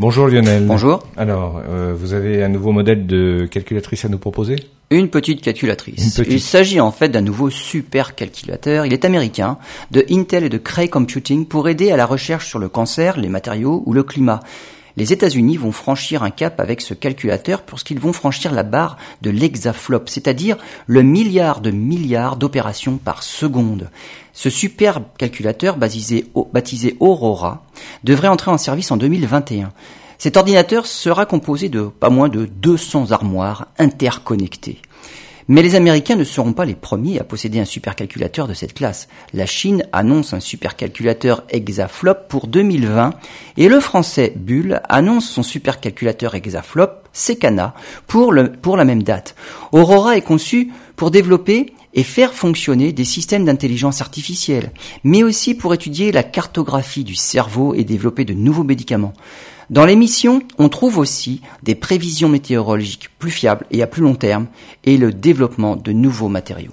Bonjour Lionel. Bonjour. Alors, euh, vous avez un nouveau modèle de calculatrice à nous proposer? Une petite calculatrice. Une petite. Il s'agit en fait d'un nouveau supercalculateur. Il est américain, de Intel et de Cray Computing pour aider à la recherche sur le cancer, les matériaux ou le climat. Les États-Unis vont franchir un cap avec ce calculateur puisqu'ils vont franchir la barre de l'hexaflop, c'est-à-dire le milliard de milliards d'opérations par seconde. Ce superbe calculateur baptisé, baptisé Aurora devrait entrer en service en 2021. Cet ordinateur sera composé de pas moins de 200 armoires interconnectées. Mais les Américains ne seront pas les premiers à posséder un supercalculateur de cette classe. La Chine annonce un supercalculateur hexaflop pour 2020 et le français Bull annonce son supercalculateur hexaflop Secana pour, pour la même date. Aurora est conçu pour développer et faire fonctionner des systèmes d'intelligence artificielle, mais aussi pour étudier la cartographie du cerveau et développer de nouveaux médicaments. Dans l'émission, on trouve aussi des prévisions météorologiques plus fiables et à plus long terme et le développement de nouveaux matériaux.